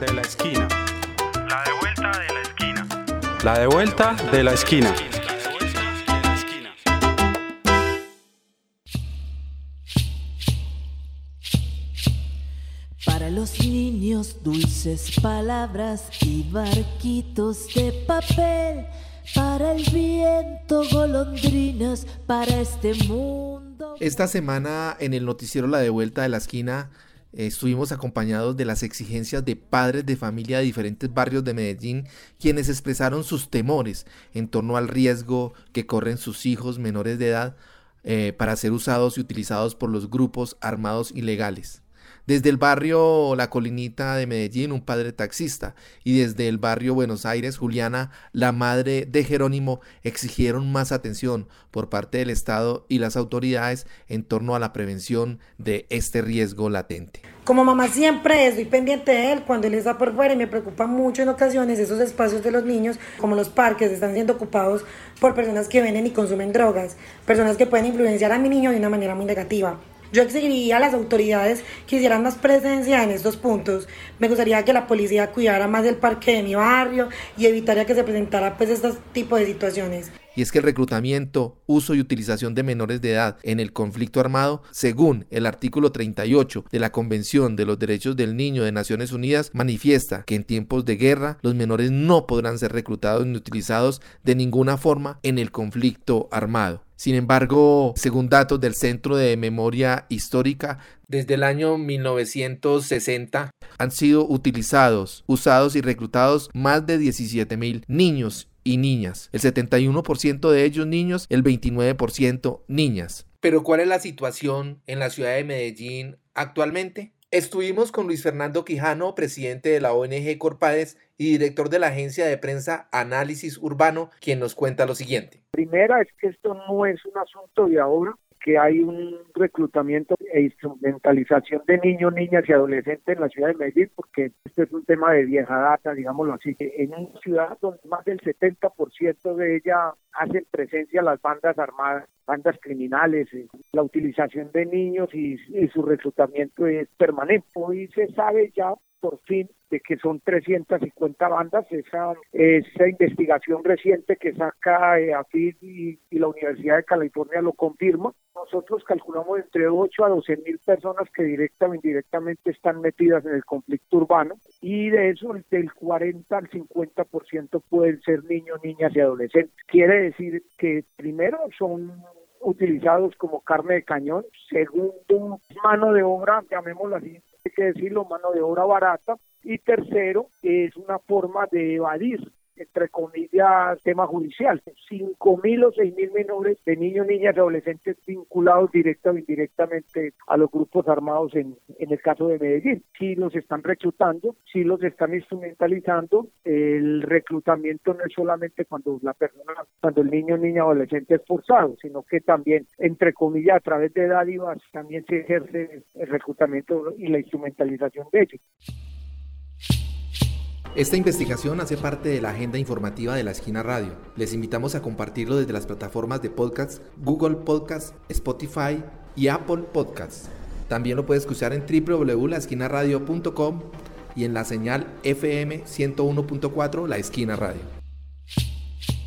de la esquina. La de vuelta de la esquina. La de vuelta de la esquina. Para los niños dulces palabras y barquitos de papel. Para el viento golondrinas, para este mundo. Esta semana en el noticiero La de Vuelta de la Esquina estuvimos acompañados de las exigencias de padres de familia de diferentes barrios de Medellín, quienes expresaron sus temores en torno al riesgo que corren sus hijos menores de edad eh, para ser usados y utilizados por los grupos armados ilegales. Desde el barrio La Colinita de Medellín, un padre taxista, y desde el barrio Buenos Aires, Juliana, la madre de Jerónimo, exigieron más atención por parte del Estado y las autoridades en torno a la prevención de este riesgo latente. Como mamá siempre estoy pendiente de él cuando él está por fuera y me preocupa mucho en ocasiones esos espacios de los niños, como los parques, están siendo ocupados por personas que venden y consumen drogas, personas que pueden influenciar a mi niño de una manera muy negativa. Yo exigiría a las autoridades que hicieran más presencia en estos puntos. Me gustaría que la policía cuidara más del parque de mi barrio y evitaría que se presentara pues este tipo de situaciones. Y es que el reclutamiento, uso y utilización de menores de edad en el conflicto armado, según el artículo 38 de la Convención de los Derechos del Niño de Naciones Unidas, manifiesta que en tiempos de guerra los menores no podrán ser reclutados ni utilizados de ninguna forma en el conflicto armado. Sin embargo, según datos del Centro de Memoria Histórica, desde el año 1960 han sido utilizados, usados y reclutados más de 17 mil niños y niñas. El 71% de ellos niños, el 29% niñas. Pero ¿cuál es la situación en la ciudad de Medellín actualmente? Estuvimos con Luis Fernando Quijano, presidente de la ONG Corpades y director de la agencia de prensa Análisis Urbano, quien nos cuenta lo siguiente. Primera es que esto no es un asunto de ahora, que hay un reclutamiento e instrumentalización de niños, niñas y adolescentes en la ciudad de Medellín, porque este es un tema de vieja data, digámoslo así. En una ciudad donde más del 70% de ella hacen presencia las bandas armadas, bandas criminales, eh, la utilización de niños y, y su reclutamiento es permanente. Hoy se sabe ya por fin de que son 350 bandas, esa, esa investigación reciente que saca eh, AFID y, y, la Universidad de California lo confirma. Nosotros calculamos entre 8 a 12 mil personas que directa o indirectamente están metidas en el conflicto urbano y de eso del 40 al 50% pueden ser niños, niñas y adolescentes. Quiere decir que primero son utilizados como carne de cañón, segundo mano de obra, llamémoslo así, hay que decirlo, mano de obra barata, y tercero, es una forma de evadir entre comillas, tema judicial. Cinco mil o seis mil menores de niños, niñas y adolescentes vinculados directa o indirectamente a los grupos armados en, el caso de Medellín. Si los están reclutando, si los están instrumentalizando, el reclutamiento no es solamente cuando la persona, cuando el niño, niña adolescente es forzado, sino que también, entre comillas, a través de dádivas, también se ejerce el reclutamiento y la instrumentalización de ellos. Esta investigación hace parte de la agenda informativa de la Esquina Radio. Les invitamos a compartirlo desde las plataformas de podcast Google Podcast, Spotify y Apple Podcasts. También lo puedes escuchar en www.laesquinaradio.com y en la señal FM 101.4 La Esquina Radio.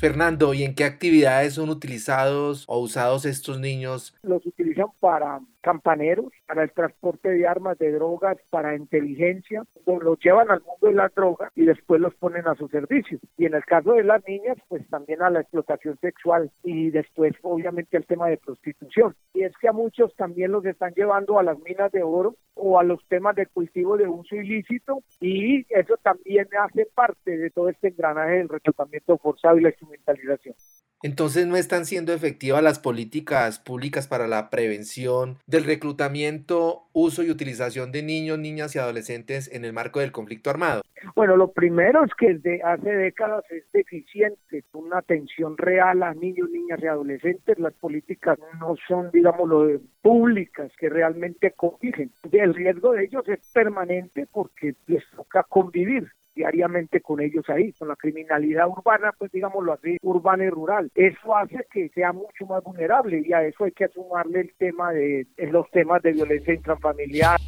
Fernando, ¿y en qué actividades son utilizados o usados estos niños? Los utilizan para campaneros, para el transporte de armas, de drogas, para inteligencia, los llevan al mundo de la droga y después los ponen a su servicio. Y en el caso de las niñas, pues también a la explotación sexual y después obviamente al tema de prostitución. Y es que a muchos también los están llevando a las minas de oro o a los temas de cultivo de uso ilícito y eso también hace parte de todo este engranaje del reclutamiento forzado y la instrumentalización. Entonces no están siendo efectivas las políticas públicas para la prevención del reclutamiento, uso y utilización de niños, niñas y adolescentes en el marco del conflicto armado. Bueno, lo primero es que desde hace décadas es deficiente una atención real a niños, niñas y adolescentes. Las políticas no son, digámoslo, públicas que realmente corrigen. El riesgo de ellos es permanente porque les toca convivir diariamente con ellos ahí, con la criminalidad urbana, pues digámoslo así, urbana y rural. Eso hace que sea mucho más vulnerable y a eso hay que sumarle el tema de los temas de violencia intrafamiliar.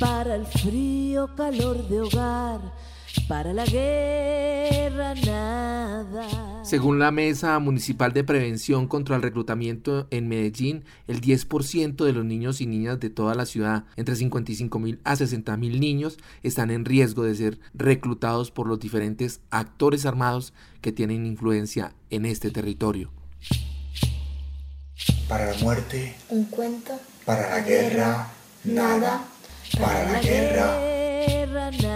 para el frío calor de hogar, para la guerra nada. Según la Mesa Municipal de Prevención contra el Reclutamiento en Medellín, el 10% de los niños y niñas de toda la ciudad, entre 55 mil a 60 mil niños, están en riesgo de ser reclutados por los diferentes actores armados que tienen influencia en este territorio. Para la muerte, un cuento. Para la guerra, nada. Para la guerra, nada.